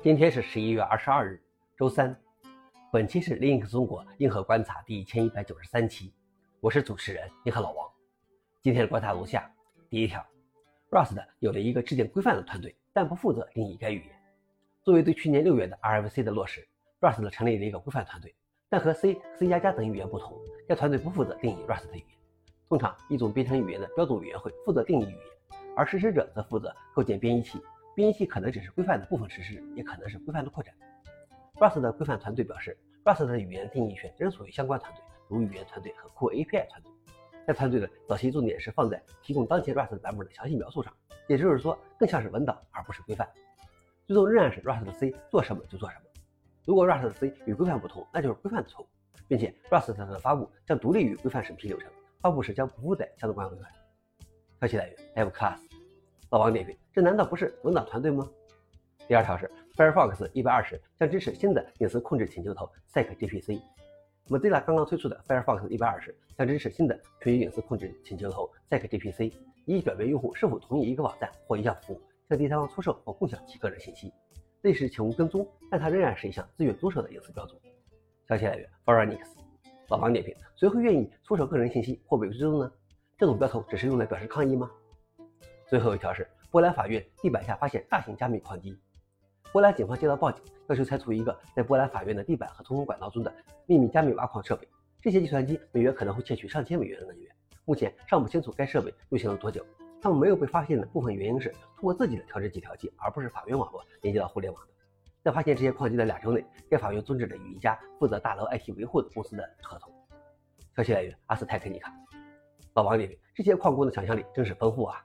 今天是十一月二十二日，周三。本期是 Linux 中国硬核观察第一千一百九十三期，我是主持人硬核老王。今天的观察如下：第一条，Rust 有了一个制定规范的团队，但不负责定义该语言。作为对去年六月的 RFC 的落实，Rust 成立了一个规范团队，但和 C、C 加加等语言不同，该团队不负责定义 Rust 的语言。通常，一种编程语言的标准委员会负责定义语言，而实施者则负责构建编译器。编译器可能只是规范的部分实施，也可能是规范的扩展。Rust 的规范团队表示，Rust 的语言定义权仍属于相关团队，如语言团队和库 API 团队。该团队的早期重点是放在提供当前 Rust 版本的详细描述上，也就是说，更像是文档而不是规范。最终仍然是 Rust 的 C 做什么就做什么。如果 Rust 的 C 与规范不同，那就是规范的错误，并且 Rust 的发布将独立于规范审批流程，发布时将不附带相关规范。消息来源：DevClass。老王点评：这难道不是文档团队吗？第二条是 Firefox 一百二十将支持新的隐私控制请求头 SecGPC。Mozilla 刚刚推出的 Firefox 一百二十将支持新的全局隐私控制请求头 SecGPC，以表明用户是否同意一个网站或一项服务向第三方出售或共享其个人信息。类似请勿跟踪，但它仍然是一项自愿遵守的隐私标准。消息来源 f o r e n i x 老王点评：谁会愿意出售个人信息或被追踪呢？这种标头只是用来表示抗议吗？最后一条是波兰法院地板下发现大型加密矿机。波兰警方接到报警，要求拆除一个在波兰法院的地板和通风管道中的秘密加密挖矿设备。这些计算机每月可能会窃取上千美元的能源。目前尚不清楚该设备运行了多久。他们没有被发现的部分原因是通过自己的调制几条器，而不是法院网络连接到互联网的。在发现这些矿机的两周内，该法院终止了与一家负责大楼 IT 维护的公司的合同。消息来源：阿斯泰克尼卡。老王点评：这些矿工的想象力真是丰富啊！